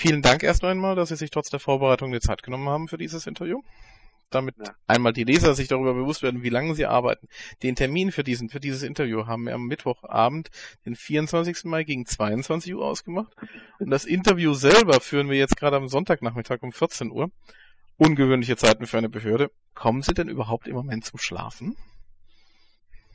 Vielen Dank erst einmal, dass Sie sich trotz der Vorbereitung die Zeit genommen haben für dieses Interview damit ja. einmal die Leser sich darüber bewusst werden, wie lange sie arbeiten. Den Termin für diesen, für dieses Interview haben wir am Mittwochabend, den 24. Mai gegen 22 Uhr ausgemacht. Und das Interview selber führen wir jetzt gerade am Sonntagnachmittag um 14 Uhr. Ungewöhnliche Zeiten für eine Behörde. Kommen Sie denn überhaupt im Moment zum Schlafen?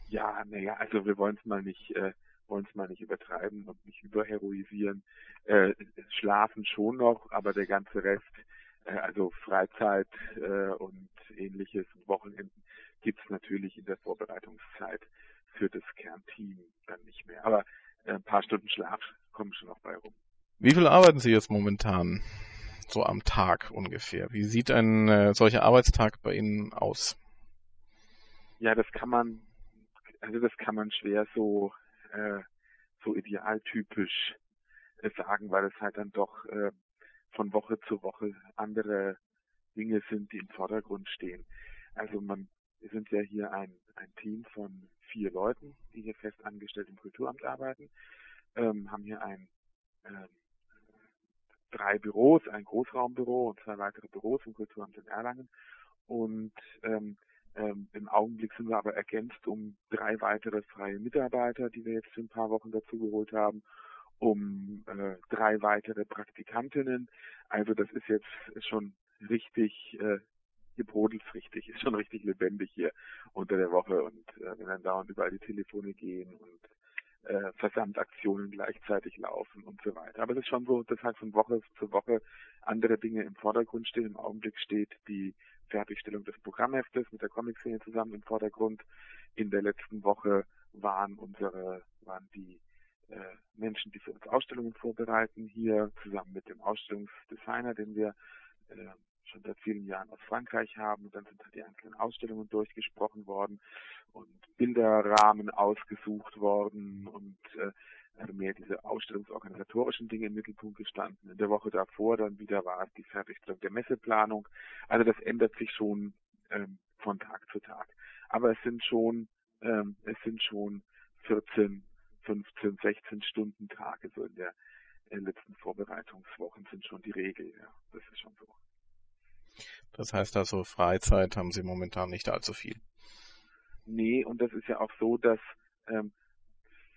Ja, naja, also wir wollen es mal nicht, äh, wollen es mal nicht übertreiben und nicht überheroisieren. Äh, schlafen schon noch, aber der ganze Rest äh, also Freizeit äh, und ähnliches Wochenenden gibt es natürlich in der Vorbereitungszeit für das Kernteam dann nicht mehr. Aber äh, ein paar Stunden Schlaf kommen schon noch bei rum. Wie viel arbeiten Sie jetzt momentan? So am Tag ungefähr. Wie sieht ein äh, solcher Arbeitstag bei Ihnen aus? Ja, das kann man, also das kann man schwer so, äh, so idealtypisch äh, sagen, weil es halt dann doch äh, von Woche zu Woche andere Dinge sind, die im Vordergrund stehen. Also man, wir sind ja hier ein, ein Team von vier Leuten, die hier fest angestellt im Kulturamt arbeiten, ähm, haben hier ein ähm, drei Büros, ein Großraumbüro und zwei weitere Büros im Kulturamt in Erlangen. Und ähm, ähm, im Augenblick sind wir aber ergänzt um drei weitere freie Mitarbeiter, die wir jetzt für ein paar Wochen dazu geholt haben um äh, drei weitere Praktikantinnen. Also das ist jetzt schon richtig, äh, hier brodelt's richtig, ist schon richtig lebendig hier unter der Woche und äh, wenn dann dauernd überall die Telefone gehen und äh, Versandaktionen gleichzeitig laufen und so weiter. Aber es ist schon so, dass halt von Woche zu Woche andere Dinge im Vordergrund stehen. Im Augenblick steht die Fertigstellung des Programmheftes mit der Comic-Szene zusammen im Vordergrund. In der letzten Woche waren unsere, waren die äh, Menschen, die für uns Ausstellungen vorbereiten, hier zusammen mit dem Ausstellungsdesigner, den wir äh, schon seit vielen Jahren aus Frankreich haben. Und dann sind halt die einzelnen Ausstellungen durchgesprochen worden und Bilderrahmen ausgesucht worden und äh, also mehr diese ausstellungsorganisatorischen Dinge im Mittelpunkt gestanden. In der Woche davor dann wieder war es die Fertigstellung der Messeplanung. Also das ändert sich schon ähm, von Tag zu Tag. Aber es sind schon ähm, es sind schon 14 15, 16 Stunden Tage so in der in letzten Vorbereitungswochen sind schon die Regel. Ja, das ist schon so. Das heißt also, Freizeit haben Sie momentan nicht allzu viel. Nee, und das ist ja auch so, dass ähm,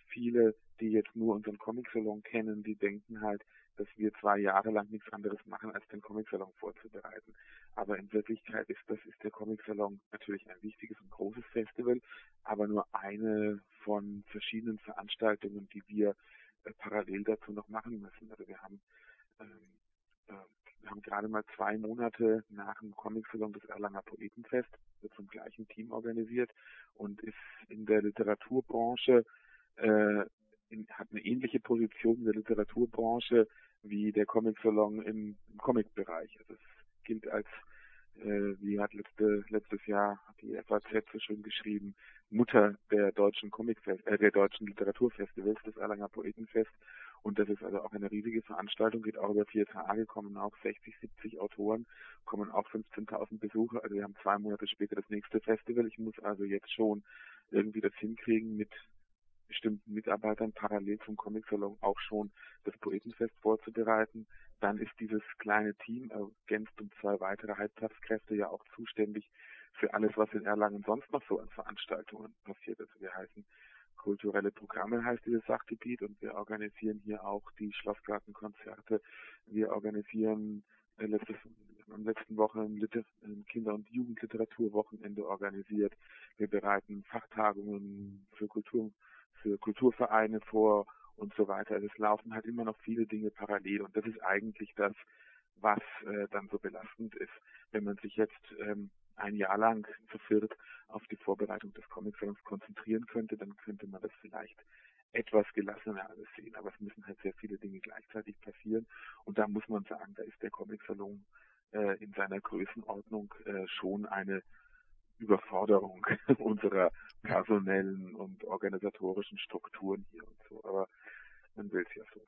viele, die jetzt nur unseren Comic-Salon kennen, die denken halt, dass wir zwei Jahre lang nichts anderes machen, als den Comic-Salon vorzubereiten. Aber in Wirklichkeit ist das ist der Comic-Salon natürlich ein wichtiges und großes Festival, aber nur eine von verschiedenen Veranstaltungen, die wir äh, parallel dazu noch machen müssen. Also wir haben ähm, äh, wir haben gerade mal zwei Monate nach dem Comic-Salon des Erlanger Poetenfest, wird vom gleichen Team organisiert und ist in der Literaturbranche äh, hat eine ähnliche Position in der Literaturbranche wie der Comic Salon im, im Comic-Bereich. Also es gilt als, äh, wie hat letzte, letztes Jahr die FAZ so schön geschrieben, Mutter der deutschen Comic äh, der deutschen Literaturfestivals, das Erlanger Poetenfest. Und das ist also auch eine riesige Veranstaltung, geht auch über vier Tage, kommen auch 60, 70 Autoren, kommen auch 15.000 Besucher. Also wir haben zwei Monate später das nächste Festival. Ich muss also jetzt schon irgendwie das hinkriegen mit bestimmten Mitarbeitern parallel zum Comic-Salon auch schon das Poetenfest vorzubereiten. Dann ist dieses kleine Team, ergänzt um zwei weitere Halbtagskräfte, ja auch zuständig für alles, was in Erlangen sonst noch so an Veranstaltungen passiert. Also wir heißen kulturelle Programme heißt dieses Sachgebiet und wir organisieren hier auch die Schlossgartenkonzerte. Wir organisieren äh, letztes, am letzten Woche ein, Liter Kinder- und Jugendliteraturwochenende organisiert. Wir bereiten Fachtagungen für Kultur für Kulturvereine vor und so weiter. Also es laufen halt immer noch viele Dinge parallel und das ist eigentlich das, was äh, dann so belastend ist, wenn man sich jetzt ähm, ein Jahr lang zu viert auf die Vorbereitung des Comic-Salons konzentrieren könnte, dann könnte man das vielleicht etwas gelassener alles sehen. Aber es müssen halt sehr viele Dinge gleichzeitig passieren. Und da muss man sagen, da ist der Comic-Salon äh, in seiner Größenordnung äh, schon eine Überforderung unserer personellen und organisatorischen Strukturen hier und so. Aber man will es ja so.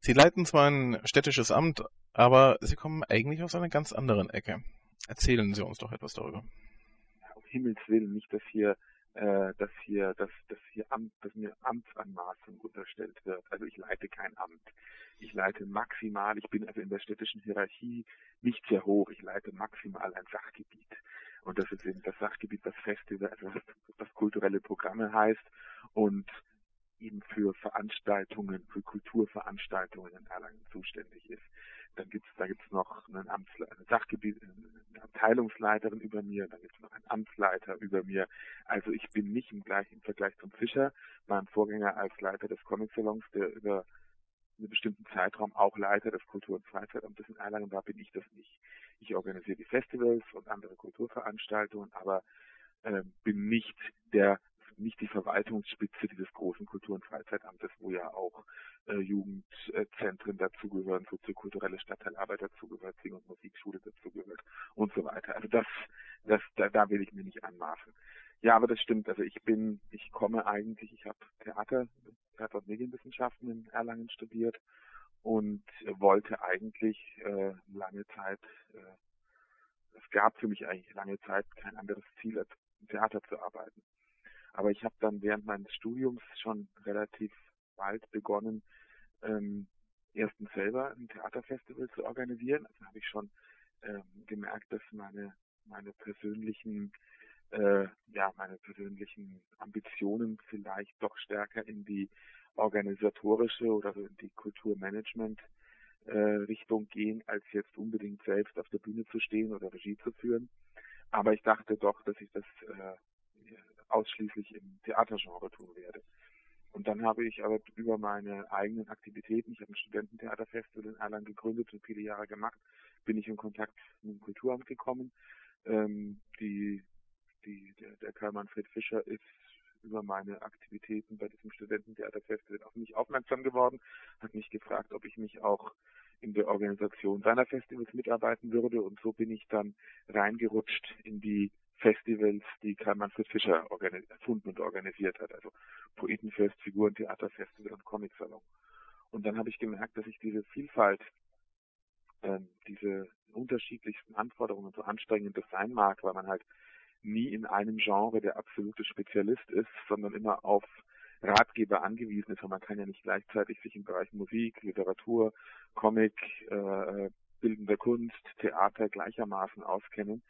Sie leiten zwar ein städtisches Amt, aber Sie kommen eigentlich aus einer ganz anderen Ecke. Erzählen Sie uns doch etwas darüber. Um Himmels Willen, nicht, dass hier äh, dass hier, dass, dass hier Amt, dass mir Amtsanmaßung unterstellt wird. Also ich leite kein Amt. Ich leite maximal, ich bin also in der städtischen Hierarchie nicht sehr hoch. Ich leite maximal ein Sachgebiet. Und das ist eben das Sachgebiet, was Festival, also was kulturelle Programme heißt und eben für Veranstaltungen, für Kulturveranstaltungen in Erlangen zuständig ist. Dann gibt's, da gibt's noch einen Amtsleiter, eine Sachgebiet, eine Abteilungsleiterin über mir, dann gibt's noch einen Amtsleiter über mir. Also ich bin nicht im gleichen Vergleich zum Fischer, meinem Vorgänger als Leiter des Comic-Salons, der über einen bestimmten Zeitraum auch Leiter des Kultur- und Freizeitamtes in Erlangen war, bin ich das nicht. Ich organisiere die Festivals und andere Kulturveranstaltungen, aber äh, bin nicht der nicht die Verwaltungsspitze dieses großen Kultur- und Freizeitamtes, wo ja auch äh, Jugendzentren dazugehören, soziokulturelle Stadtteilarbeit dazugehört, Sing- und Musikschule dazugehört und so weiter. Also das, das, da, da will ich mir nicht anmaßen. Ja, aber das stimmt. Also ich bin, ich komme eigentlich, ich habe Theater, Theater- und Medienwissenschaften in Erlangen studiert und wollte eigentlich äh, lange Zeit, gab für mich eigentlich lange Zeit kein anderes Ziel, als im Theater zu arbeiten. Aber ich habe dann während meines Studiums schon relativ bald begonnen, ähm, erstens selber ein Theaterfestival zu organisieren. Also habe ich schon ähm, gemerkt, dass meine meine persönlichen äh, ja meine persönlichen Ambitionen vielleicht doch stärker in die organisatorische oder in die Kulturmanagement äh, Richtung gehen, als jetzt unbedingt selbst auf der Bühne zu stehen oder Regie zu führen. Aber ich dachte doch, dass ich das äh, ausschließlich im Theatergenre tun werde. Und dann habe ich aber über meine eigenen Aktivitäten, ich habe ein Studententheaterfestival in Erlangen gegründet und viele Jahre gemacht, bin ich in Kontakt mit dem Kulturamt gekommen. Ähm, die, die, der, der Karl Manfred Fischer ist über meine Aktivitäten bei diesem Studententheaterfestival auf mich aufmerksam geworden, hat mich gefragt, ob ich mich auch in der Organisation seiner Festivals mitarbeiten würde. Und so bin ich dann reingerutscht in die Festivals, die Karl Manfred Fischer erfunden und organisiert hat, also Poetenfest, Figurentheaterfestival und Comicsalon. Und dann habe ich gemerkt, dass ich diese Vielfalt, äh, diese unterschiedlichsten Anforderungen so anstrengend das sein mag, weil man halt nie in einem Genre der absolute Spezialist ist, sondern immer auf Ratgeber angewiesen ist, weil man kann ja nicht gleichzeitig sich im Bereich Musik, Literatur, Comic, äh, bildender Kunst, Theater gleichermaßen auskennen.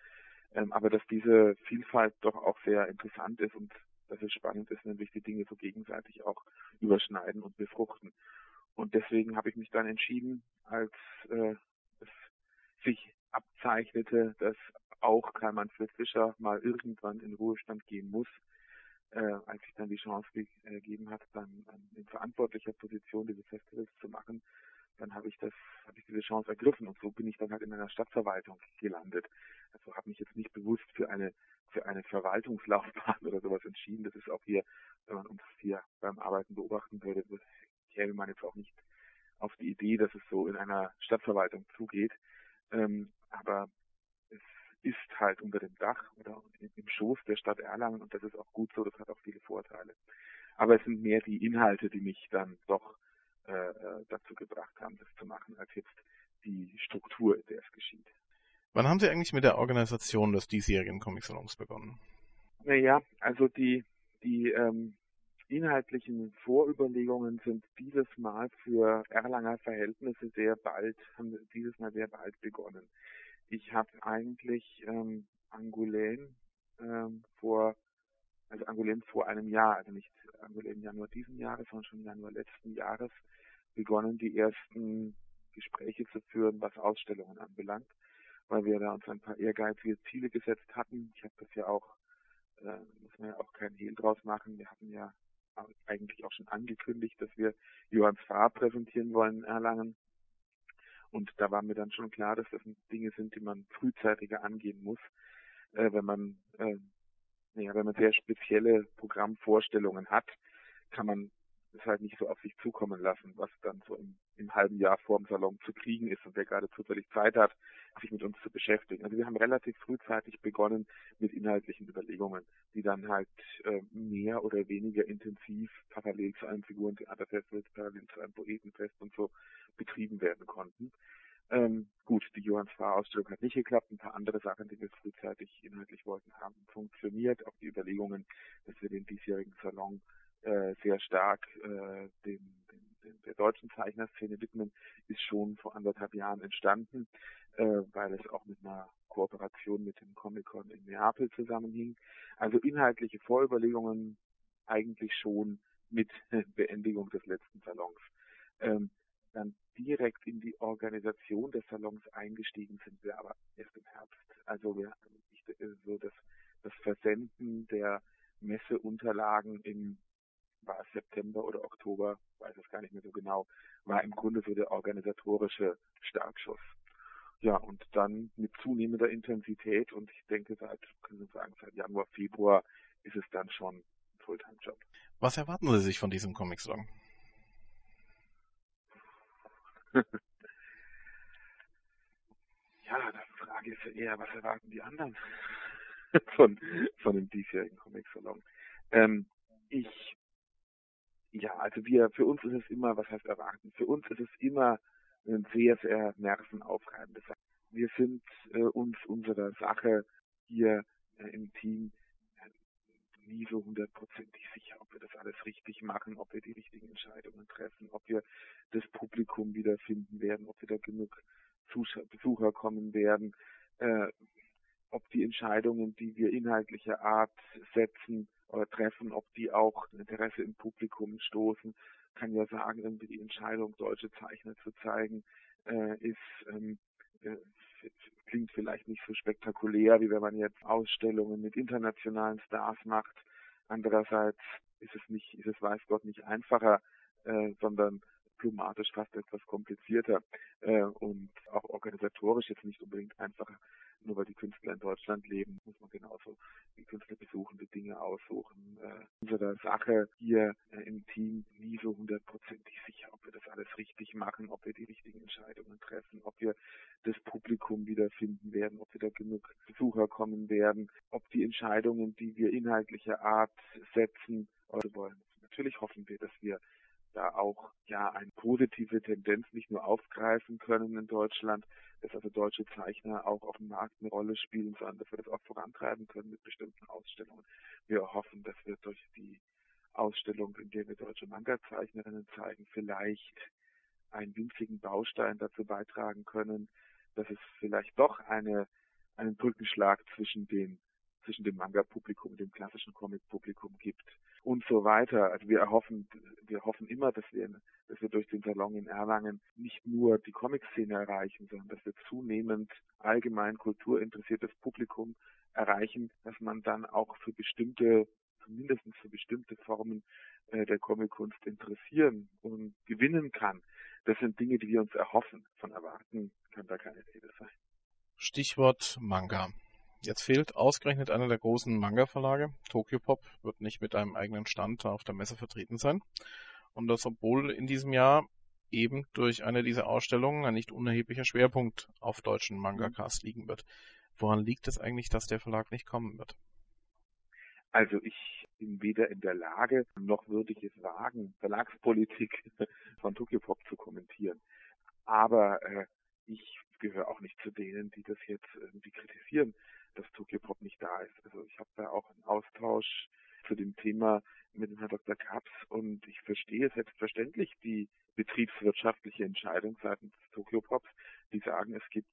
Ähm, aber dass diese Vielfalt doch auch sehr interessant ist und dass es spannend ist, nämlich die Dinge so gegenseitig auch überschneiden und befruchten. Und deswegen habe ich mich dann entschieden, als äh, es sich abzeichnete, dass auch Karl Manfred Fischer mal irgendwann in Ruhestand gehen muss, äh, als ich dann die Chance gegeben hat, dann in verantwortlicher Position diese Festivals zu machen, dann habe ich das, habe ich diese Chance ergriffen und so bin ich dann halt in einer Stadtverwaltung gelandet. Also habe mich jetzt nicht bewusst für eine für eine Verwaltungslaufbahn oder sowas entschieden. Das ist auch hier, wenn man uns hier beim Arbeiten beobachten würde, käme man jetzt auch nicht auf die Idee, dass es so in einer Stadtverwaltung zugeht. Ähm, halt unter dem Dach oder im Schoß der Stadt Erlangen und das ist auch gut so, das hat auch viele Vorteile. Aber es sind mehr die Inhalte, die mich dann doch äh, äh, dazu gebracht haben, das zu machen, als jetzt die Struktur, in der es geschieht. Wann haben Sie eigentlich mit der Organisation des diesjährigen Comic-Salons begonnen? Naja, also die, die ähm, inhaltlichen Vorüberlegungen sind dieses Mal für Erlanger Verhältnisse sehr bald, haben dieses Mal sehr bald begonnen. Ich habe eigentlich ähm, Angoulême ähm, vor also Angoulême vor einem Jahr, also nicht Angoulême Januar diesen Jahres, sondern schon Januar letzten Jahres, begonnen, die ersten Gespräche zu führen, was Ausstellungen anbelangt, weil wir da uns ein paar ehrgeizige Ziele gesetzt hatten. Ich habe das ja auch, äh, muss man ja auch keinen Hehl draus machen. Wir hatten ja eigentlich auch schon angekündigt, dass wir Johanns Fahr präsentieren wollen in Erlangen. Und da war mir dann schon klar, dass das Dinge sind, die man frühzeitiger angehen muss, äh, wenn man äh, ja, wenn man sehr spezielle Programmvorstellungen hat, kann man es halt nicht so auf sich zukommen lassen, was dann so im, im halben Jahr vor dem Salon zu kriegen ist und wer gerade zufällig Zeit hat, sich mit uns zu beschäftigen. Also wir haben relativ frühzeitig begonnen mit inhaltlichen Überlegungen, die dann halt äh, mehr oder weniger intensiv parallel zu einem Figurentheaterfestival, parallel zu einem Poetenfest und so betrieben werden konnten. Ähm, gut, die Johanns Fahrausstellung hat nicht geklappt. Ein paar andere Sachen, die wir frühzeitig inhaltlich wollten, haben funktioniert. Auch die Überlegungen, dass wir den diesjährigen Salon äh, sehr stark äh, dem, dem, der deutschen Zeichnerszene widmen, ist schon vor anderthalb Jahren entstanden, äh, weil es auch mit einer Kooperation mit dem Comic-Con in Neapel zusammenhing. Also inhaltliche Vorüberlegungen eigentlich schon mit Beendigung des letzten Salons. Ähm, dann direkt in die Organisation des Salons eingestiegen sind wir aber erst im Herbst. Also wir ich, so das, das Versenden der Messeunterlagen im war es September oder Oktober, weiß es gar nicht mehr so genau, war im Grunde so der organisatorische Startschuss. Ja, und dann mit zunehmender Intensität und ich denke seit, können Sie sagen, seit Januar, Februar ist es dann schon ein Fulltime-Job. Was erwarten Sie sich von diesem Comic-Song? Ja, die Frage ist eher, was erwarten die anderen von, von dem diesjährigen Comic-Salon? Ähm, ich, ja, also wir, für uns ist es immer, was heißt erwarten? Für uns ist es immer ein sehr, sehr nervenaufreibendes. Wir sind äh, uns unserer Sache hier äh, im Team nie so hundertprozentig sicher, ob wir das alles richtig machen, ob wir die richtigen Entscheidungen treffen, ob wir das Publikum wiederfinden werden, ob wieder genug Besucher kommen werden, äh, ob die Entscheidungen, die wir inhaltlicher Art setzen oder treffen, ob die auch Interesse im Publikum stoßen. Kann ja sagen, irgendwie die Entscheidung, deutsche Zeichner zu zeigen, äh, ist ähm, äh, klingt vielleicht nicht so spektakulär, wie wenn man jetzt Ausstellungen mit internationalen Stars macht. Andererseits ist es nicht, ist es weiß Gott nicht einfacher, äh, sondern diplomatisch fast etwas komplizierter äh, und auch organisatorisch jetzt nicht unbedingt einfacher nur weil die Künstler in Deutschland leben, muss man genauso die Künstler besuchen, die Dinge aussuchen. Äh, unserer Sache hier äh, im Team nie so hundertprozentig sicher, ob wir das alles richtig machen, ob wir die richtigen Entscheidungen treffen, ob wir das Publikum wiederfinden werden, ob wieder genug Besucher kommen werden, ob die Entscheidungen, die wir inhaltlicher Art setzen, wollen. Natürlich hoffen wir, dass wir da auch ja eine positive Tendenz nicht nur aufgreifen können in Deutschland, dass also deutsche Zeichner auch auf dem Markt eine Rolle spielen, sondern dass wir das auch vorantreiben können mit bestimmten Ausstellungen. Wir hoffen, dass wir durch die Ausstellung, in der wir deutsche Manga-Zeichnerinnen zeigen, vielleicht einen winzigen Baustein dazu beitragen können, dass es vielleicht doch eine, einen Brückenschlag zwischen den zwischen dem Manga-Publikum und dem klassischen Comic-Publikum gibt und so weiter. Also wir erhoffen, wir hoffen immer, dass wir, dass wir durch den Salon in Erlangen nicht nur die Comic-Szene erreichen, sondern dass wir zunehmend allgemein kulturinteressiertes Publikum erreichen, dass man dann auch für bestimmte, zumindest für bestimmte Formen äh, der Comic-Kunst interessieren und gewinnen kann. Das sind Dinge, die wir uns erhoffen. Von erwarten kann da keine Rede sein. Stichwort Manga. Jetzt fehlt ausgerechnet einer der großen Manga-Verlage. Tokyo Pop wird nicht mit einem eigenen Stand auf der Messe vertreten sein. Und das, obwohl in diesem Jahr eben durch eine dieser Ausstellungen ein nicht unerheblicher Schwerpunkt auf deutschen Mangakas liegen wird. Woran liegt es eigentlich, dass der Verlag nicht kommen wird? Also ich bin weder in der Lage, noch würde ich es wagen, Verlagspolitik von Tokyo Pop zu kommentieren. Aber äh, ich gehöre auch nicht zu denen, die das jetzt irgendwie kritisieren dass Tokyo Pop nicht da ist. Also ich habe da auch einen Austausch zu dem Thema mit dem Herrn Dr. Kaps und ich verstehe selbstverständlich die betriebswirtschaftliche Entscheidung seitens des Tokyo Pops, die sagen, es gibt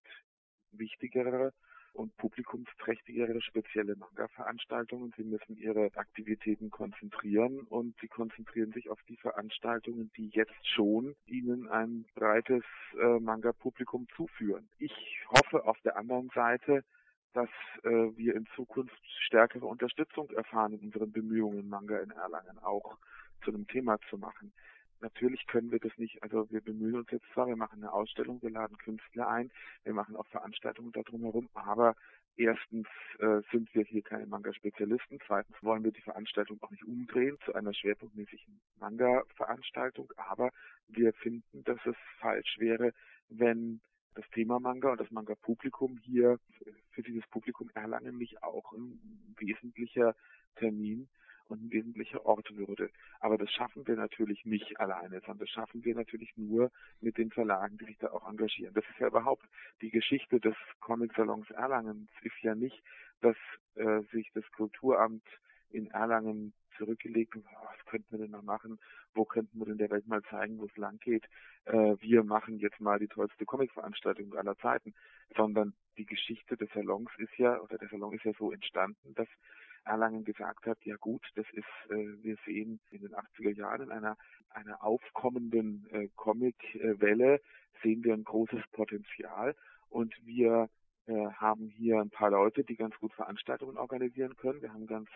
wichtigere und publikumsträchtigere spezielle Manga-Veranstaltungen. Sie müssen ihre Aktivitäten konzentrieren und sie konzentrieren sich auf die Veranstaltungen, die jetzt schon ihnen ein breites äh, Manga-Publikum zuführen. Ich hoffe auf der anderen Seite, dass äh, wir in Zukunft stärkere Unterstützung erfahren in unseren Bemühungen, Manga in Erlangen auch zu einem Thema zu machen. Natürlich können wir das nicht, also wir bemühen uns jetzt zwar, wir machen eine Ausstellung, wir laden Künstler ein, wir machen auch Veranstaltungen darum herum, aber erstens äh, sind wir hier keine Manga-Spezialisten, zweitens wollen wir die Veranstaltung auch nicht umdrehen zu einer schwerpunktmäßigen Manga-Veranstaltung, aber wir finden, dass es falsch wäre, wenn das Thema Manga und das Manga-Publikum hier für dieses Publikum Erlangen nicht auch ein wesentlicher Termin und ein wesentlicher Ort würde. Aber das schaffen wir natürlich nicht alleine, sondern das schaffen wir natürlich nur mit den Verlagen, die sich da auch engagieren. Das ist ja überhaupt die Geschichte des Comic-Salons Erlangens ist ja nicht, dass äh, sich das Kulturamt in Erlangen zurückgelegt und was könnten wir denn noch machen? Wo könnten wir denn der Welt mal zeigen, wo es lang geht? Äh, wir machen jetzt mal die tollste Comic-Veranstaltung aller Zeiten, sondern die Geschichte des Salons ist ja, oder der Salon ist ja so entstanden, dass Erlangen gesagt hat, ja gut, das ist, äh, wir sehen in den 80er Jahren in einer, einer aufkommenden äh, Comic-Welle, sehen wir ein großes Potenzial und wir äh, haben hier ein paar Leute, die ganz gut Veranstaltungen organisieren können. Wir haben ganz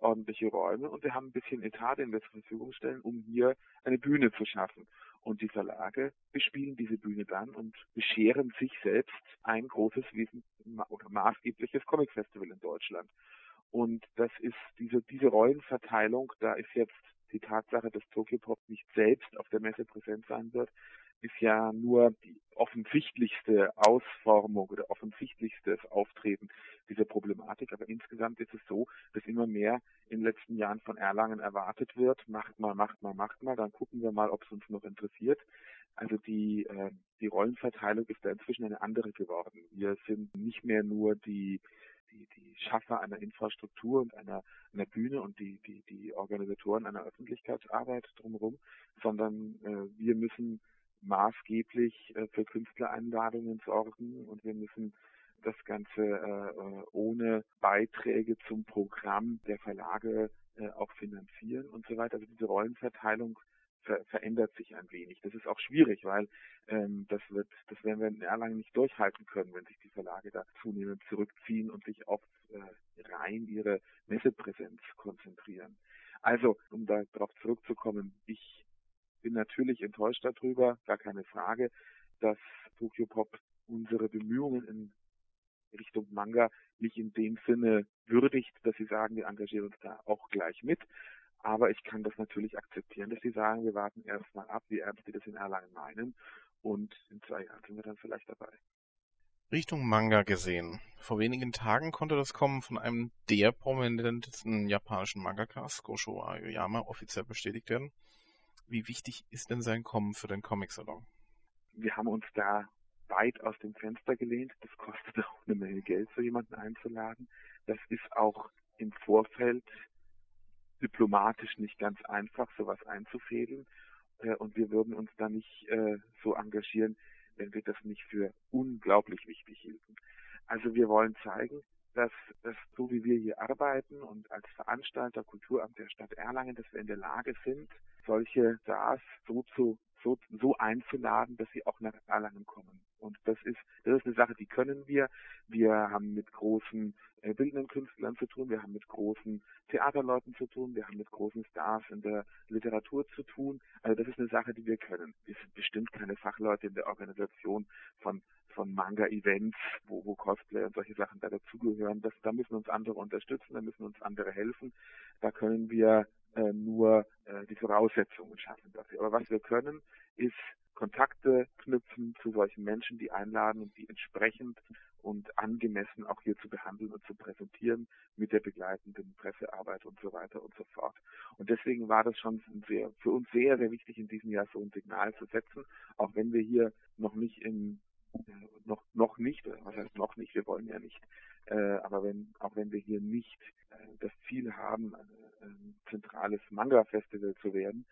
ordentliche Räume und wir haben ein bisschen Etat, den wir zur Verfügung stellen, um hier eine Bühne zu schaffen. Und die Verlage bespielen diese Bühne dann und bescheren sich selbst ein großes Wesen oder maßgebliches Comic-Festival in Deutschland. Und das ist diese, diese Rollenverteilung, da ist jetzt die Tatsache, dass Tokyo Pop nicht selbst auf der Messe präsent sein wird, ist ja nur die offensichtlichste Ausformung oder offensichtlichstes Auftreten dieser Problematik. Aber insgesamt ist es so, dass immer mehr in den letzten Jahren von Erlangen erwartet wird, macht mal, macht mal, macht mal, dann gucken wir mal, ob es uns noch interessiert. Also die, äh, die Rollenverteilung ist da inzwischen eine andere geworden. Wir sind nicht mehr nur die die, die Schaffer einer Infrastruktur und einer, einer Bühne und die, die, die Organisatoren einer Öffentlichkeitsarbeit drumherum, sondern äh, wir müssen maßgeblich äh, für Künstlereinladungen sorgen und wir müssen das Ganze äh, ohne Beiträge zum Programm der Verlage äh, auch finanzieren und so weiter. Also diese Rollenverteilung ver verändert sich ein wenig. Das ist auch schwierig, weil ähm, das wird, das werden wir in Erlangen nicht durchhalten können, wenn sich die Verlage da zunehmend zurückziehen und sich auf äh, rein ihre Messepräsenz konzentrieren. Also, um darauf zurückzukommen, ich bin natürlich enttäuscht darüber, gar keine Frage, dass Tokyo Pop unsere Bemühungen in Richtung Manga nicht in dem Sinne würdigt, dass sie sagen, wir engagieren uns da auch gleich mit. Aber ich kann das natürlich akzeptieren, dass sie sagen, wir warten erstmal ab, wie ernst sie das in Erlangen meinen. Und in zwei Jahren sind wir dann vielleicht dabei. Richtung Manga gesehen. Vor wenigen Tagen konnte das Kommen von einem der prominentesten japanischen Mangakas, Gosho Aoyama, offiziell bestätigt werden. Wie wichtig ist denn sein Kommen für den Comic-Salon? Wir haben uns da weit aus dem Fenster gelehnt. Das kostet auch eine Menge Geld, so jemanden einzuladen. Das ist auch im Vorfeld diplomatisch nicht ganz einfach, sowas einzufädeln. Äh, und wir würden uns da nicht äh, so engagieren, wenn wir das nicht für unglaublich wichtig hielten. Also wir wollen zeigen, dass, dass so wie wir hier arbeiten und als Veranstalter Kulturamt der Stadt Erlangen, dass wir in der Lage sind, solche Stars so zu so, so einzuladen, dass sie auch nach Erlangen kommen. Und das ist, das ist eine Sache, die können wir. Wir haben mit großen äh, bildenden Künstlern zu tun, wir haben mit großen Theaterleuten zu tun, wir haben mit großen Stars in der Literatur zu tun. Also das ist eine Sache, die wir können. Wir sind bestimmt keine Fachleute in der Organisation von von Manga-Events, wo, wo Cosplay und solche Sachen da dazugehören. Das, da müssen uns andere unterstützen, da müssen uns andere helfen. Da können wir äh, nur äh, die Voraussetzungen schaffen dafür. Aber was wir können, ist Kontakte knüpfen zu solchen Menschen, die einladen und die entsprechend und angemessen auch hier zu behandeln und zu präsentieren mit der begleitenden Pressearbeit und so weiter und so fort. Und deswegen war das schon sehr, für uns sehr, sehr wichtig in diesem Jahr so ein Signal zu setzen, auch wenn wir hier noch nicht im noch noch nicht, was heißt noch nicht, wir wollen ja nicht, äh, aber wenn auch wenn wir hier nicht äh, das Ziel haben, äh, ein zentrales Manga-Festival zu werden,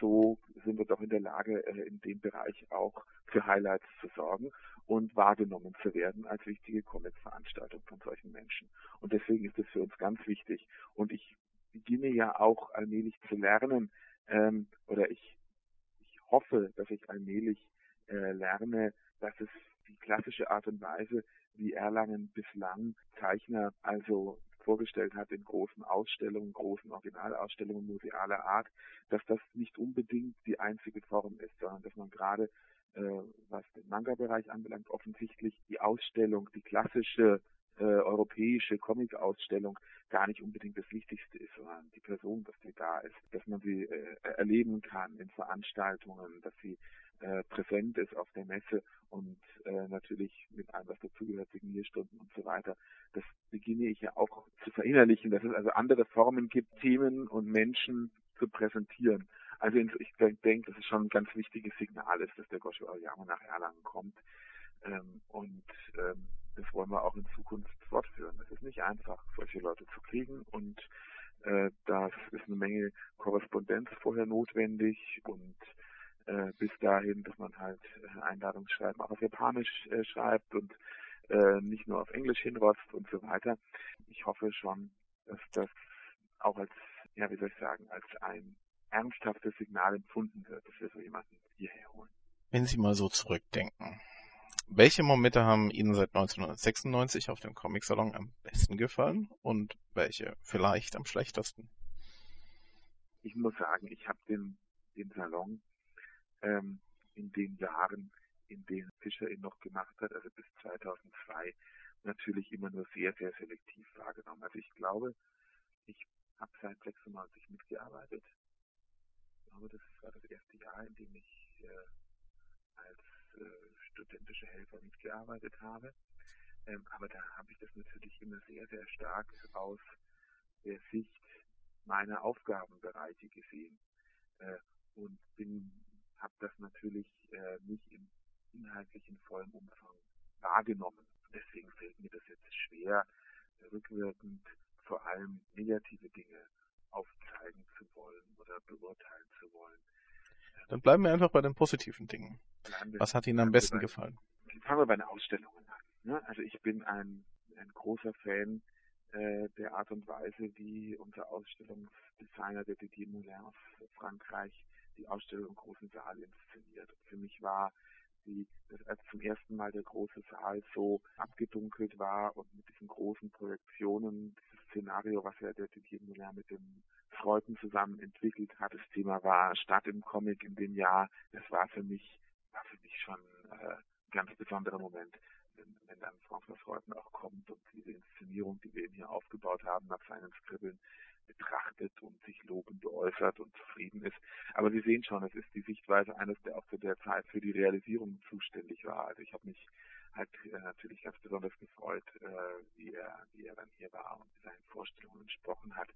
so sind wir doch in der Lage, äh, in dem Bereich auch für Highlights zu sorgen und wahrgenommen zu werden als wichtige Comic-Veranstaltung von solchen Menschen. Und deswegen ist es für uns ganz wichtig. Und ich beginne ja auch allmählich zu lernen, ähm, oder ich, ich hoffe, dass ich allmählich äh, lerne, dass es die klassische Art und Weise, wie Erlangen bislang Zeichner also vorgestellt hat in großen Ausstellungen, großen Originalausstellungen musealer Art, dass das nicht unbedingt die einzige Form ist, sondern dass man gerade, äh, was den Manga-Bereich anbelangt, offensichtlich die Ausstellung, die klassische äh, europäische Comic-Ausstellung gar nicht unbedingt das Wichtigste ist, sondern die Person, dass sie da ist, dass man sie äh, erleben kann in Veranstaltungen, dass sie äh, präsent ist auf der Messe und äh, natürlich mit allem, was dazugehört, Signierstunden und so weiter. Das beginne ich ja auch zu verinnerlichen, dass es also andere Formen gibt, Themen und Menschen zu präsentieren. Also ich denke, dass es schon ein ganz wichtiges Signal ist, dass der Gosho Aoyama nach Erlangen kommt. Ähm, und ähm, das wollen wir auch in Zukunft fortführen. Es ist nicht einfach, solche Leute zu kriegen und Äh, das ist eine Menge Korrespondenz vorher notwendig und äh, bis dahin, dass man halt äh, Einladungsschreiben auch auf Japanisch äh, schreibt und äh, nicht nur auf Englisch hinrotzt und so weiter. Ich hoffe schon, dass das auch als, ja, wie soll ich sagen, als ein ernsthaftes Signal empfunden wird, dass wir so jemanden hierher holen. Wenn Sie mal so zurückdenken, welche Momente haben Ihnen seit 1996 auf dem Comic-Salon am besten gefallen und welche vielleicht am schlechtesten? Ich muss sagen, ich habe den, den Salon ähm, in den Jahren, in denen Fischer ihn noch gemacht hat, also bis 2002, natürlich immer nur sehr, sehr selektiv wahrgenommen. Also ich glaube, ich habe seit 96 mitgearbeitet. Ich glaube, das war das erste Jahr, in dem ich äh, als äh, studentische Helfer mitgearbeitet habe. Ähm, aber da habe ich das natürlich immer sehr, sehr stark aus der Sicht meiner Aufgabenbereiche gesehen äh, und bin habe das natürlich äh, nicht im inhaltlichen vollen Umfang wahrgenommen. Deswegen fällt mir das jetzt schwer, rückwirkend vor allem negative Dinge aufzeigen zu wollen oder beurteilen zu wollen. Dann bleiben wir einfach bei den positiven Dingen. Was hat Ihnen am besten bei, gefallen? Fangen wir bei den Ausstellungen an. Ne? Also ich bin ein, ein großer Fan äh, der Art und Weise, wie unser Ausstellungsdesigner, der Didier Moulin aus Frankreich, die Ausstellung im großen Saal inszeniert. Und für mich war die, dass als zum ersten Mal der große Saal so abgedunkelt war und mit diesen großen Projektionen, dieses Szenario, was ja der Didier Moulin mit dem Freuden zusammen entwickelt hat. Das Thema war Stadt im Comic in dem Jahr. Das war für mich, war für mich schon äh, ein ganz besonderer Moment, wenn, wenn dann François Freuden auch kommt und diese Inszenierung, die wir eben hier aufgebaut haben, nach seinen Skribbeln betrachtet und sich äußert und zufrieden ist. Aber Sie sehen schon, es ist die Sichtweise eines, der auch zu der Zeit für die Realisierung zuständig war. Also ich habe mich halt äh, natürlich ganz besonders gefreut, äh, wie, er, wie er dann hier war und seinen Vorstellungen gesprochen hat.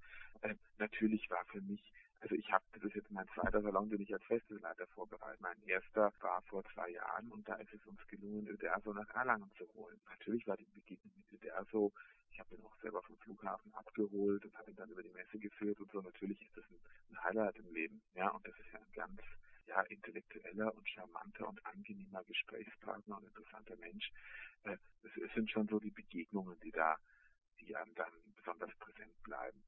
Äh, natürlich war für mich, also ich habe, das ist jetzt mein zweiter Salon, den ich als Festivalleiter vorbereite. Mein erster war vor zwei Jahren und da ist es uns gelungen, Uderso nach Erlangen zu holen. Natürlich war die Begegnung mit Uderso ich habe ihn auch selber vom Flughafen abgeholt und habe ihn dann über die Messe geführt und so. Natürlich ist das ein, ein Highlight im Leben. Ja, und das ist ja ein ganz ja, intellektueller und charmanter und angenehmer Gesprächspartner und interessanter Mensch. Äh, es, es sind schon so die Begegnungen, die da, die einem dann besonders präsent bleiben.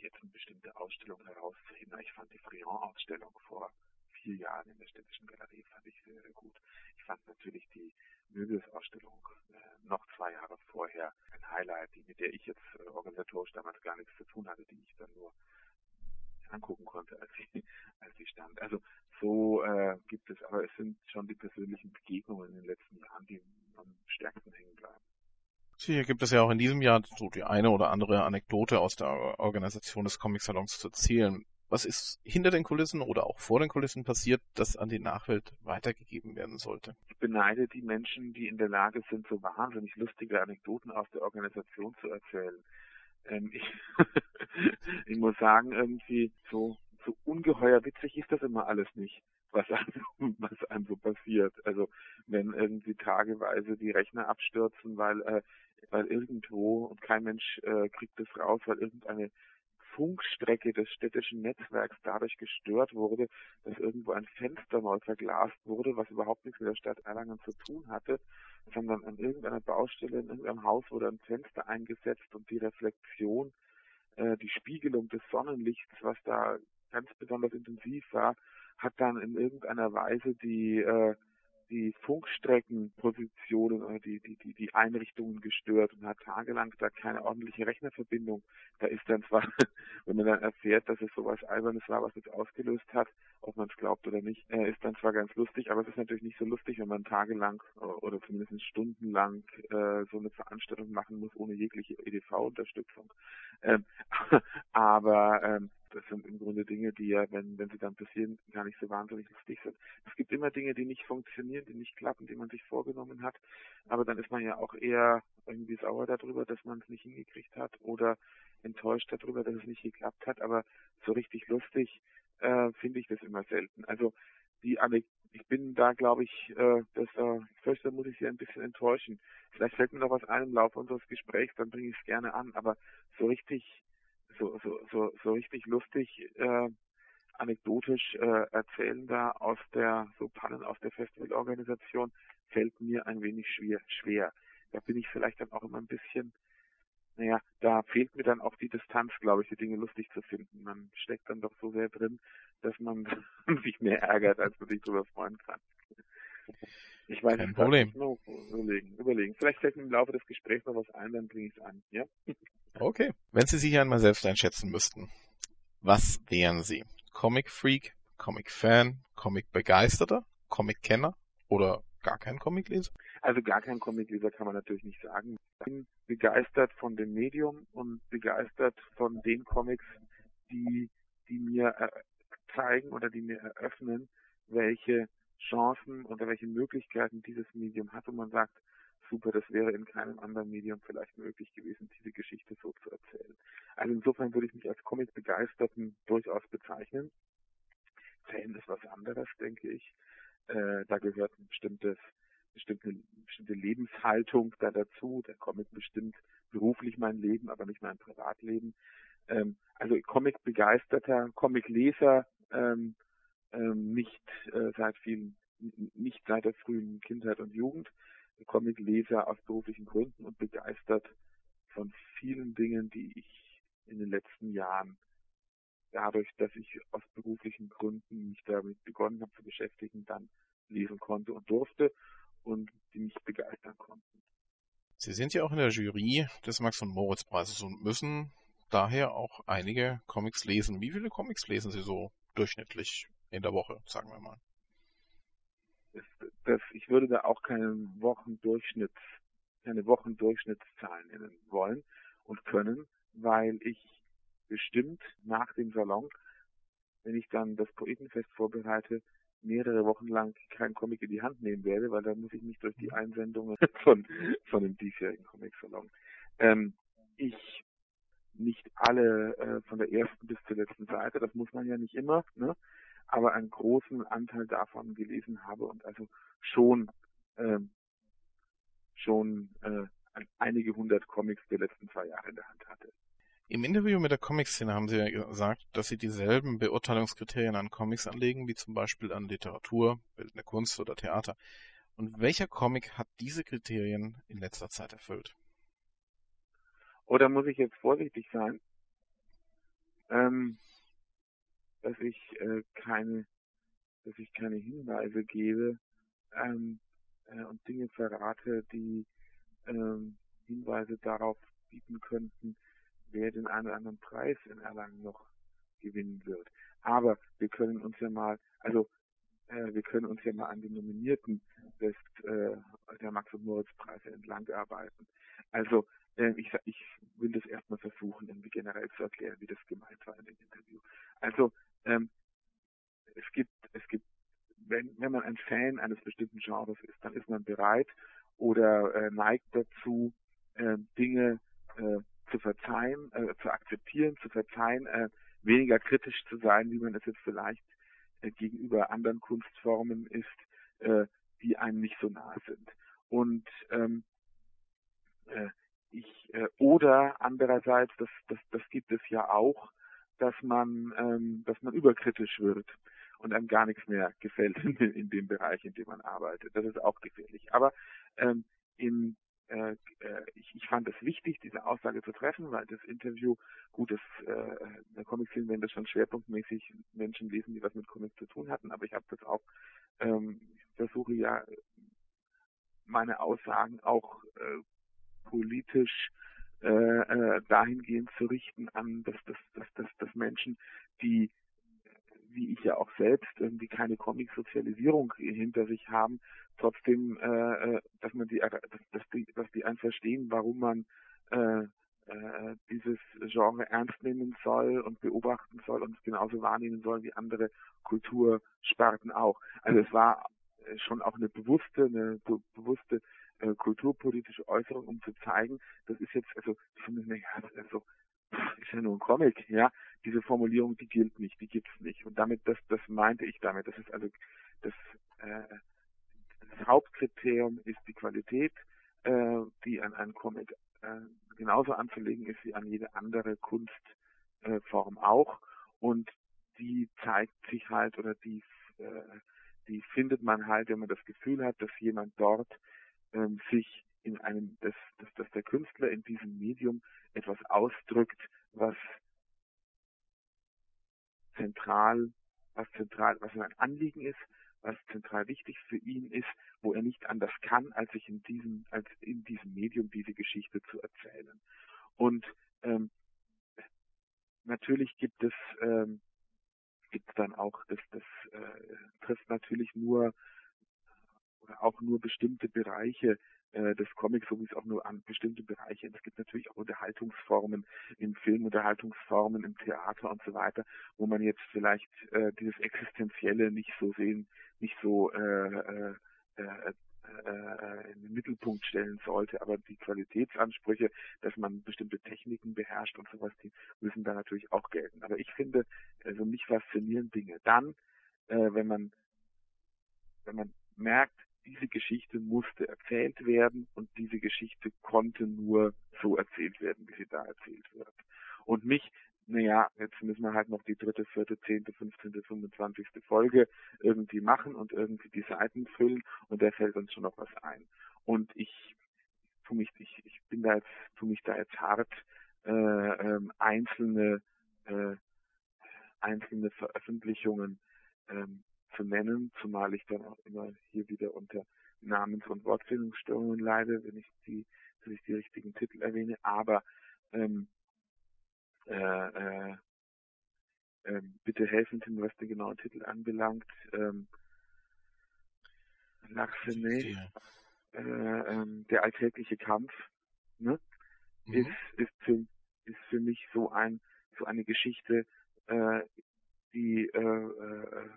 Jetzt eine bestimmte Ausstellung herauszuheben. Ich fand die Friand-Ausstellung vor vier Jahren in der Städtischen Galerie fand ich sehr, sehr gut. Ich fand natürlich die Möbius-Ausstellung äh, noch zwei Jahre vorher ein Highlight, die, mit der ich jetzt äh, organisatorisch damals gar nichts zu tun hatte, die ich dann nur angucken konnte, als sie, als sie stand. Also so äh, gibt es, aber es sind schon die persönlichen Begegnungen in den letzten Jahren, die am stärksten hängen bleiben. Sicher gibt es ja auch in diesem Jahr so die eine oder andere Anekdote aus der Organisation des Comic-Salons zu erzählen. Was ist hinter den Kulissen oder auch vor den Kulissen passiert, das an die Nachwelt weitergegeben werden sollte? Ich beneide die Menschen, die in der Lage sind, so wahnsinnig lustige Anekdoten aus der Organisation zu erzählen. Ähm, ich, ich muss sagen, irgendwie so, so ungeheuer witzig ist das immer alles nicht was einem, was einem so passiert. Also wenn irgendwie tageweise die Rechner abstürzen, weil äh, weil irgendwo und kein Mensch äh, kriegt es raus, weil irgendeine Funkstrecke des städtischen Netzwerks dadurch gestört wurde, dass irgendwo ein Fenster neu verglast wurde, was überhaupt nichts mit der Stadt Erlangen zu tun hatte, sondern an irgendeiner Baustelle in irgendeinem Haus wurde ein Fenster eingesetzt und die Reflexion, äh, die Spiegelung des Sonnenlichts, was da ganz besonders intensiv war, hat dann in irgendeiner Weise die äh, die Funkstreckenpositionen oder die, die, die, die Einrichtungen gestört und hat tagelang da keine ordentliche Rechnerverbindung. Da ist dann zwar, wenn man dann erfährt, dass es sowas Albernes war, was es ausgelöst hat, ob man es glaubt oder nicht, äh, ist dann zwar ganz lustig, aber es ist natürlich nicht so lustig, wenn man tagelang oder zumindest stundenlang äh, so eine Veranstaltung machen muss, ohne jegliche EDV-Unterstützung. Ähm, aber ähm, das sind im Grunde Dinge, die ja, wenn, wenn sie dann passieren, gar nicht so wahnsinnig lustig sind. Es gibt immer Dinge, die nicht funktionieren, die nicht klappen, die man sich vorgenommen hat. Aber dann ist man ja auch eher irgendwie sauer darüber, dass man es nicht hingekriegt hat oder enttäuscht darüber, dass es nicht geklappt hat. Aber so richtig lustig äh, finde ich das immer selten. Also die Anek ich bin da, glaube ich, äh, dass äh, fürchte, da muss ich Sie ein bisschen enttäuschen. Vielleicht fällt mir noch was ein im Laufe unseres Gesprächs, dann bringe ich es gerne an. Aber so richtig so, so, so, so richtig lustig äh, anekdotisch äh, erzählen da aus der so Pannen aus der Festivalorganisation fällt mir ein wenig schwer schwer. Da bin ich vielleicht dann auch immer ein bisschen naja, da fehlt mir dann auch die Distanz, glaube ich, die Dinge lustig zu finden. Man steckt dann doch so sehr drin, dass man sich mehr ärgert, als man sich darüber freuen kann. Ich weiß Kein Problem. Nur überlegen, überlegen. Vielleicht fällt mir im Laufe des Gesprächs noch was ein, dann bringe ich es an, ja? Okay. Wenn Sie sich einmal selbst einschätzen müssten, was wären Sie? Comic Freak, Comic Fan, Comic Begeisterter, Comic Kenner oder gar kein Comicleser? Also gar kein Comicleser kann man natürlich nicht sagen. Ich bin begeistert von dem Medium und begeistert von den Comics, die, die mir äh, zeigen oder die mir eröffnen, welche Chancen oder welche Möglichkeiten dieses Medium hat und man sagt, super, das wäre in keinem anderen Medium vielleicht möglich gewesen, diese Geschichte so zu erzählen. Also insofern würde ich mich als Comic-Begeisterten durchaus bezeichnen. Fan ist was anderes, denke ich. Äh, da gehört ein bestimmtes, bestimmte, bestimmte Lebenshaltung da dazu. Der Comic bestimmt beruflich mein Leben, aber nicht mein Privatleben. Ähm, also Comic-begeisterter, Comic-Leser, ähm, ähm, nicht äh, seit vielen, nicht seit der frühen Kindheit und Jugend. Comic-Leser aus beruflichen Gründen und begeistert von vielen Dingen, die ich in den letzten Jahren dadurch, dass ich aus beruflichen Gründen mich damit begonnen habe zu beschäftigen, dann lesen konnte und durfte und die mich begeistern konnten. Sie sind ja auch in der Jury des Max und Moritz Preises und müssen daher auch einige Comics lesen. Wie viele Comics lesen Sie so durchschnittlich in der Woche, sagen wir mal? Das, das, ich würde da auch keinen Wochendurchschnitts, keine Wochendurchschnittszahlen nennen wollen und können, weil ich bestimmt nach dem Salon, wenn ich dann das Poetenfest vorbereite, mehrere Wochen lang kein Comic in die Hand nehmen werde, weil dann muss ich mich durch die Einsendungen von, von dem diesjährigen Comic-Salon. Ähm, ich nicht alle äh, von der ersten bis zur letzten Seite, das muss man ja nicht immer, ne? aber einen großen Anteil davon gelesen habe und also schon ähm, schon äh, einige hundert Comics der letzten zwei Jahre in der Hand hatte. Im Interview mit der Comic-Szene haben Sie ja gesagt, dass Sie dieselben Beurteilungskriterien an Comics anlegen, wie zum Beispiel an Literatur, bildende Kunst oder Theater. Und welcher Comic hat diese Kriterien in letzter Zeit erfüllt? Oder muss ich jetzt vorsichtig sein, ähm, dass ich äh, keine, dass ich keine Hinweise gebe ähm, äh, und Dinge verrate, die ähm, Hinweise darauf bieten könnten, wer den einen oder anderen Preis in Erlangen noch gewinnen wird. Aber wir können uns ja mal, also äh, wir können uns ja mal an den Nominierten des äh, der Max und Moritz Preise entlang arbeiten. Also äh, ich, ich will das erstmal versuchen, irgendwie generell zu erklären, wie das gemeint war in dem Interview. Also ähm, es gibt, es gibt, wenn, wenn man ein Fan eines bestimmten Genres ist, dann ist man bereit oder äh, neigt dazu, äh, Dinge äh, zu verzeihen, äh, zu akzeptieren, zu verzeihen, äh, weniger kritisch zu sein, wie man es jetzt vielleicht äh, gegenüber anderen Kunstformen ist, äh, die einem nicht so nahe sind. Und ähm, äh, ich äh, oder andererseits, das, das, das gibt es ja auch, dass man, ähm, dass man überkritisch wird und einem gar nichts mehr gefällt in, in dem Bereich, in dem man arbeitet. Das ist auch gefährlich. Aber ähm, in äh, äh, ich, ich fand es wichtig, diese Aussage zu treffen, weil das Interview, gut, das, äh, der Comicfilm werden das schon schwerpunktmäßig Menschen lesen, die was mit Comics zu tun hatten, aber ich habe das auch, ähm, versuche ja meine Aussagen auch äh, politisch äh, äh, dahingehend zu richten an, dass, dass, dass, dass, dass Menschen, die wie ich ja auch selbst irgendwie keine Comic-Sozialisierung hinter sich haben, trotzdem, äh, äh dass man die, dass, dass die, dass die einen verstehen, warum man äh, äh, dieses Genre ernst nehmen soll und beobachten soll und genauso wahrnehmen soll wie andere Kultursparten auch. Also es war schon auch eine bewusste, eine be bewusste äh, kulturpolitische Äußerung, um zu zeigen, das ist jetzt, also finde, ja, also ist ja nur ein Comic, ja. Diese Formulierung, die gilt nicht, die gibt's nicht. Und damit, das, das meinte ich damit. Das ist also das, äh, das Hauptkriterium ist die Qualität, äh, die an einen Comic äh, genauso anzulegen ist wie an jede andere Kunst, äh, auch und die zeigt sich halt oder die äh, die findet man halt, wenn man das Gefühl hat, dass jemand dort ähm, sich in einem, dass, dass, dass der Künstler in diesem Medium etwas ausdrückt, was zentral, was zentral, was ein Anliegen ist, was zentral wichtig für ihn ist, wo er nicht anders kann, als sich in diesem, als in diesem Medium diese Geschichte zu erzählen. Und ähm, natürlich gibt es ähm, gibt dann auch das das äh, trifft natürlich nur auch nur bestimmte Bereiche äh, des Comics, so wie es auch nur an bestimmte Bereiche. Es gibt natürlich auch Unterhaltungsformen im Film, Unterhaltungsformen im Theater und so weiter, wo man jetzt vielleicht äh, dieses Existenzielle nicht so sehen, nicht so äh, äh, äh, äh, in den Mittelpunkt stellen sollte, aber die Qualitätsansprüche, dass man bestimmte Techniken beherrscht und sowas, die müssen da natürlich auch gelten. Aber ich finde, also mich faszinieren Dinge dann, äh, wenn man wenn man merkt, diese Geschichte musste erzählt werden und diese Geschichte konnte nur so erzählt werden, wie sie da erzählt wird. Und mich, naja, jetzt müssen wir halt noch die dritte, vierte, zehnte, fünfzehnte, fünfundzwanzigste Folge irgendwie machen und irgendwie die Seiten füllen und da fällt uns schon noch was ein. Und ich tu mich, ich, ich bin da jetzt, tu mich da jetzt hart, äh, ähm, einzelne, äh, einzelne Veröffentlichungen ähm, zu nennen, zumal ich dann auch immer hier wieder unter Namens- und Wortfindungsstörungen leide, wenn ich die, wenn ich die richtigen Titel erwähne, aber ähm, äh, äh, äh, bitte helfen mir, was den genauen Titel anbelangt. Ähm, Larsenet, äh, ähm, der alltägliche Kampf, ne, mhm. ist, ist, für, ist für mich so ein, so eine Geschichte, äh, die äh, äh, äh,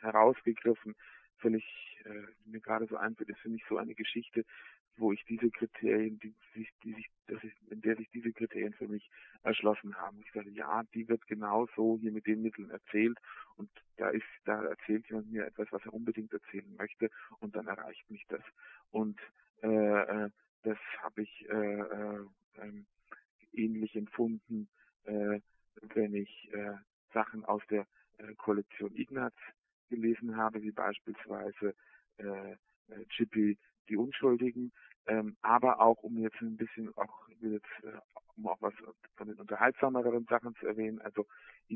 herausgegriffen, völlig äh, mir gerade so einfällt, ist für mich so eine Geschichte, wo ich diese Kriterien, die die sich, dass ich, in der sich diese Kriterien für mich erschlossen haben. Ich sage, ja, die wird genau so hier mit den Mitteln erzählt und da ist, da erzählt jemand mir etwas, was er unbedingt erzählen möchte und dann erreicht mich das. Und äh, äh, das habe ich äh, äh, äh, ähnlich empfunden, äh, wenn ich äh, Sachen aus der äh, Kollektion Ignaz gelesen habe, wie beispielsweise äh, äh, Chippy die Unschuldigen, ähm, aber auch um jetzt ein bisschen auch jetzt, äh, um auch was von den unterhaltsameren Sachen zu erwähnen, also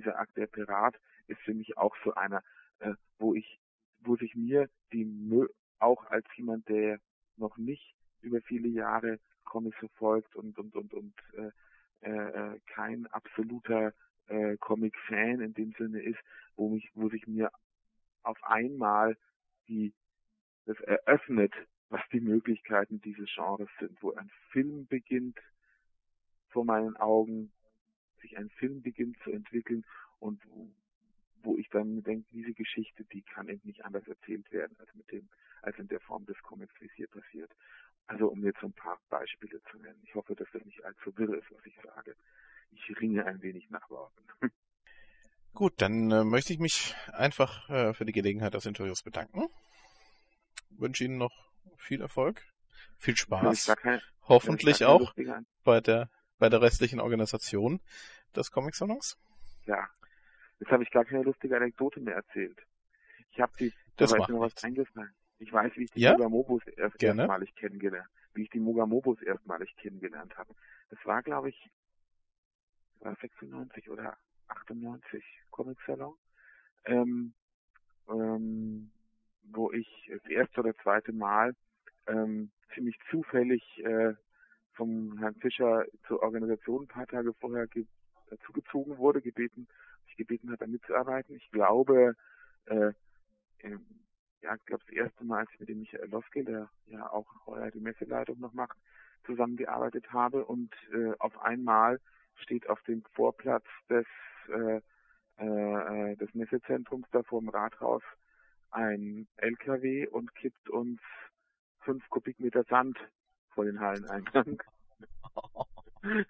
Akt der Pirat ist für mich auch so einer, äh, wo ich, wo sich mir die Mö auch als jemand, der noch nicht über viele Jahre Comics verfolgt und und und und äh, äh, kein absoluter äh, Comic-Fan in dem Sinne ist, wo mich, wo sich mir auf einmal die das eröffnet, was die Möglichkeiten dieses Genres sind, wo ein Film beginnt vor meinen Augen, sich ein Film beginnt zu entwickeln und wo ich dann denke, diese Geschichte, die kann eben nicht anders erzählt werden als mit dem, als in der Form des Comics, wie es hier passiert. Also um jetzt ein paar Beispiele zu nennen. Ich hoffe, dass das nicht allzu wirr ist, was ich sage. Ich ringe ein wenig nach Worten. Gut, dann äh, möchte ich mich einfach äh, für die Gelegenheit des Interviews bedanken. Wünsche Ihnen noch viel Erfolg, viel Spaß, keine, hoffentlich auch bei der bei der restlichen Organisation des Comic Salons. Ja, jetzt habe ich gar keine lustige Anekdote mehr erzählt. Ich habe die, das da ist mir was eingefallen. Ich weiß, wie ich die ja? Mogamobos erst, erstmalig kennengelernt, wie ich die Mogamobos erstmalig kennengelernt habe. Das war, glaube ich, war 96 oder 98 Comic Salon, ähm, ähm, wo ich das erste oder zweite Mal ähm, ziemlich zufällig äh, vom Herrn Fischer zur Organisation ein paar Tage vorher ge dazugezogen wurde, gebeten, sich gebeten hat, da mitzuarbeiten. Ich glaube, äh, ähm, ja, ich glaube das erste Mal, als ich mit dem Michael Loske, der ja auch heuer die Messeleitung noch macht, zusammengearbeitet habe und äh, auf einmal steht auf dem Vorplatz des, äh, äh, des Messezentrums da vor dem Rathaus ein LKW und kippt uns fünf Kubikmeter Sand vor den Halleneingang.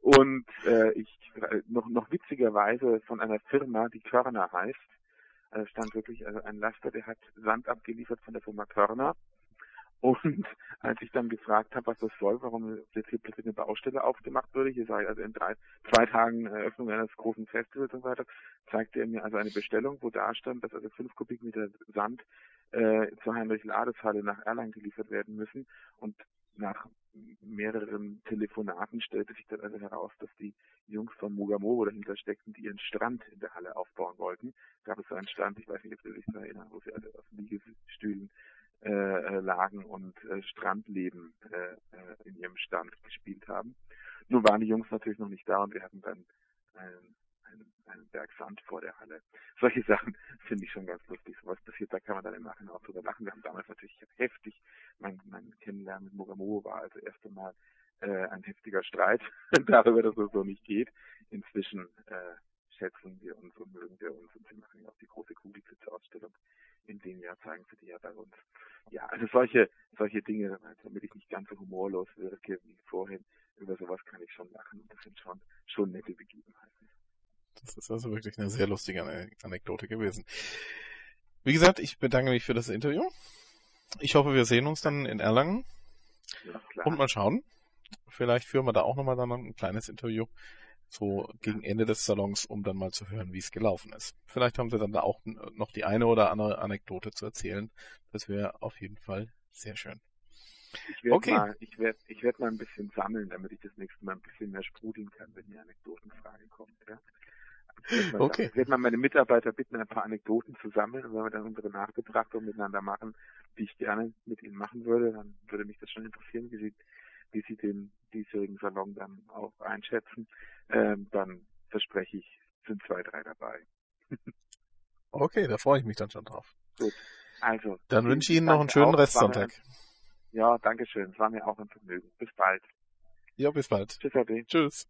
und äh, ich noch noch witzigerweise von einer Firma, die Körner heißt, also stand wirklich also ein Laster, der hat Sand abgeliefert von der Firma Körner Und als ich dann gefragt habe, was das soll, warum jetzt hier plötzlich eine Baustelle aufgemacht wurde, hier sei also in drei, zwei Tagen Eröffnung eines großen Festivals und so weiter, zeigte er mir also eine Bestellung, wo da stand, dass also fünf Kubikmeter Sand äh, zur Heinrich-Lades-Halle nach Erlangen geliefert werden müssen. Und nach mehreren Telefonaten stellte sich dann also heraus, dass die Jungs von Mugamobo dahinter steckten, die ihren Strand in der Halle aufbauen wollten. Gab es so einen Stand, ich weiß nicht, ob Sie sich daran erinnern, wo sie alle auf Liegestühlen äh, äh, lagen und äh, Strandleben äh, äh, in ihrem Stand gespielt haben. Nun waren die Jungs natürlich noch nicht da und wir hatten dann einen, einen, einen Berg Sand vor der Halle. Solche Sachen finde ich schon ganz lustig. So was passiert, da kann man dann im Nachhinein auch drüber lachen. Wir haben damals natürlich heftig, mein, mein Kennenlernen mit Mugamobo war also erst einmal äh, ein heftiger Streit darüber, dass es so nicht geht. Inzwischen äh, schätzen wir uns und mögen wir uns und sie machen ja auch die große Kugelblitze-Ausstellung in dem Jahr zeigen sie die ja bei uns. Ja, also solche, solche Dinge, damit ich nicht ganz so humorlos wirke wie vorhin, über sowas kann ich schon lachen und das sind schon, schon nette Begebenheiten. Das ist also wirklich eine sehr lustige Anekdote gewesen. Wie gesagt, ich bedanke mich für das Interview. Ich hoffe, wir sehen uns dann in Erlangen. Ja, klar. Und mal schauen. Vielleicht führen wir da auch nochmal dann ein kleines Interview so gegen Ende des Salons, um dann mal zu hören, wie es gelaufen ist. Vielleicht haben sie dann da auch noch die eine oder andere Anekdote zu erzählen. Das wäre auf jeden Fall sehr schön. Ich werde okay. mal, ich werde, ich werde mal ein bisschen sammeln, damit ich das nächste Mal ein bisschen mehr sprudeln kann, wenn die Anekdotenfrage kommt. Ja? Ich werde, okay. ich werde mal meine Mitarbeiter bitten, ein paar Anekdoten zu sammeln und wenn wir dann unsere Nachbetrachtung miteinander machen, die ich gerne mit ihnen machen würde, dann würde mich das schon interessieren, wie sie wie Sie den diesjährigen Salon dann auch einschätzen, ähm, dann verspreche ich, sind zwei, drei dabei. okay, da freue ich mich dann schon drauf. Gut. Also. Dann wünsche ich Ihnen noch einen schönen Restsonntag. Ja, danke schön. Es war mir auch ein Vergnügen. Bis bald. Ja, bis bald. Tschüss, Ade. Tschüss.